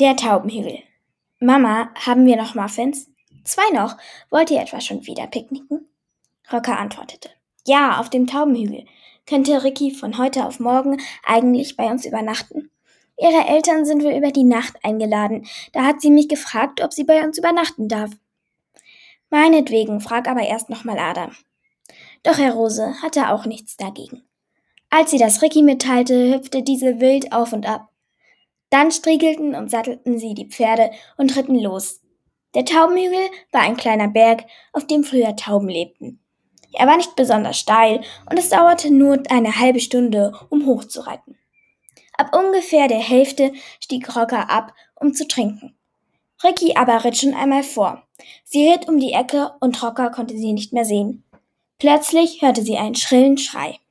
Der Taubenhügel. Mama, haben wir noch Muffins? Zwei noch. Wollt ihr etwa schon wieder picknicken? Rocker antwortete. Ja, auf dem Taubenhügel. Könnte Ricky von heute auf morgen eigentlich bei uns übernachten? Ihre Eltern sind wohl über die Nacht eingeladen. Da hat sie mich gefragt, ob sie bei uns übernachten darf. Meinetwegen, frag aber erst nochmal Adam. Doch Herr Rose hatte auch nichts dagegen. Als sie das Ricky mitteilte, hüpfte diese wild auf und ab. Dann striegelten und sattelten sie die Pferde und ritten los. Der Taubenhügel war ein kleiner Berg, auf dem früher Tauben lebten. Er war nicht besonders steil und es dauerte nur eine halbe Stunde, um hochzureiten. Ab ungefähr der Hälfte stieg Rocker ab, um zu trinken. Ricky aber ritt schon einmal vor. Sie ritt um die Ecke und Rocker konnte sie nicht mehr sehen. Plötzlich hörte sie einen schrillen Schrei.